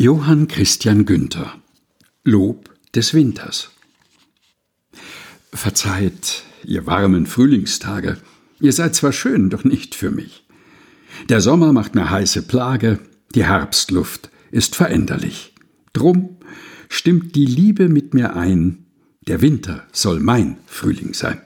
Johann Christian Günther Lob des Winters Verzeiht, ihr warmen Frühlingstage, ihr seid zwar schön, doch nicht für mich. Der Sommer macht mir heiße Plage, die Herbstluft ist veränderlich. Drum stimmt die Liebe mit mir ein, der Winter soll mein Frühling sein.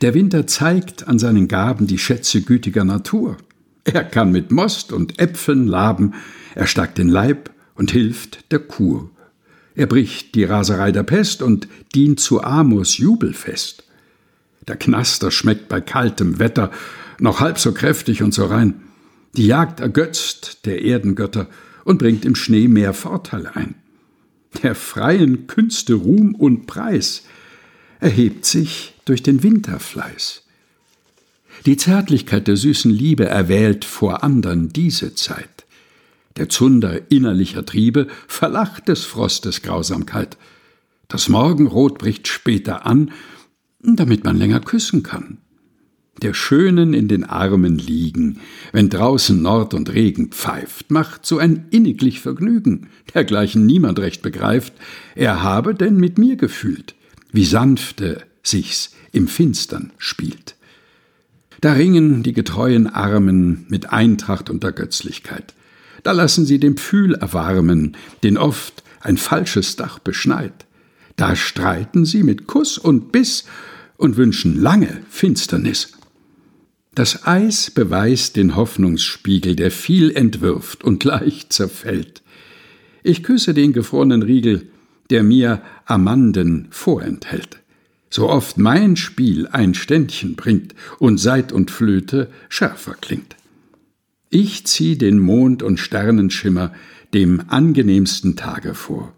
Der Winter zeigt an seinen Gaben die Schätze gütiger Natur. Er kann mit Most und Äpfeln laben, er stärkt den Leib und hilft der Kur. Er bricht die Raserei der Pest und dient zu Amos Jubelfest. Der Knaster schmeckt bei kaltem Wetter noch halb so kräftig und so rein. Die Jagd ergötzt der Erdengötter und bringt im Schnee mehr Vorteil ein. Der freien Künste Ruhm und Preis erhebt sich durch den Winterfleiß. Die Zärtlichkeit der süßen Liebe erwählt vor andern diese Zeit. Der Zunder innerlicher Triebe verlacht des Frostes Grausamkeit. Das Morgenrot bricht später an, damit man länger küssen kann. Der Schönen in den Armen liegen, wenn draußen Nord und Regen pfeift, macht so ein inniglich Vergnügen, dergleichen niemand recht begreift, er habe denn mit mir gefühlt, wie sanfte sich's im Finstern spielt. Da ringen die getreuen Armen mit Eintracht und Ergötzlichkeit. Da lassen sie den Pfühl erwarmen, den oft ein falsches Dach beschneit. Da streiten sie mit Kuss und Biss und wünschen lange Finsternis. Das Eis beweist den Hoffnungsspiegel, der viel entwirft und leicht zerfällt. Ich küsse den gefrorenen Riegel, der mir Amanden vorenthält so oft mein Spiel ein Ständchen bringt und Seit und Flöte schärfer klingt. Ich zieh den Mond und Sternenschimmer dem angenehmsten Tage vor.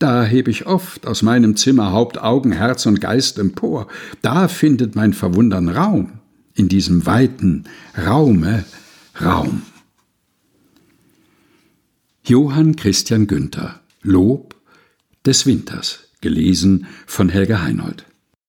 Da heb ich oft aus meinem Zimmer Haupt, Augen, Herz und Geist empor. Da findet mein Verwundern Raum, in diesem weiten Raume Raum. Johann Christian Günther Lob des Winters gelesen von Helga Heinold